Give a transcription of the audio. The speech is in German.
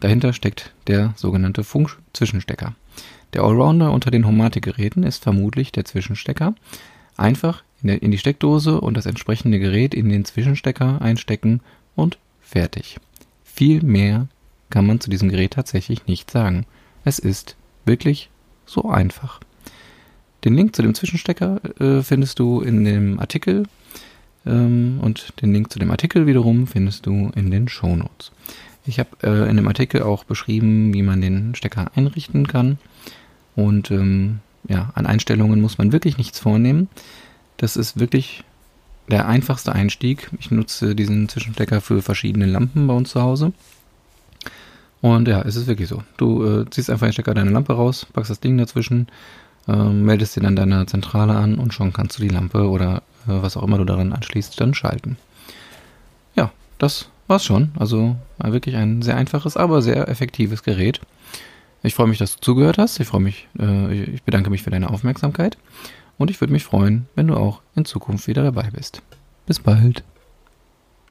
Dahinter steckt der sogenannte Funk-Zwischenstecker. Der Allrounder unter den Homematic-Geräten ist vermutlich der Zwischenstecker. Einfach in, die Steckdose und das entsprechende Gerät in den Zwischenstecker einstecken und fertig. Viel mehr kann man zu diesem Gerät tatsächlich nicht sagen. Es ist wirklich so einfach. Den Link zu dem Zwischenstecker äh, findest du in dem Artikel ähm, und den Link zu dem Artikel wiederum findest du in den Show Notes. Ich habe äh, in dem Artikel auch beschrieben, wie man den Stecker einrichten kann. Und ähm, ja, an Einstellungen muss man wirklich nichts vornehmen. Das ist wirklich der einfachste Einstieg. Ich nutze diesen Zwischenstecker für verschiedene Lampen bei uns zu Hause. Und ja, es ist wirklich so. Du äh, ziehst einfach den Stecker deine Lampe raus, packst das Ding dazwischen, äh, meldest den an deiner Zentrale an und schon kannst du die Lampe oder äh, was auch immer du daran anschließt, dann schalten. Ja, das war's schon. Also war wirklich ein sehr einfaches, aber sehr effektives Gerät. Ich freue mich, dass du zugehört hast. Ich freue mich, äh, ich bedanke mich für deine Aufmerksamkeit. Und ich würde mich freuen, wenn du auch in Zukunft wieder dabei bist. Bis bald.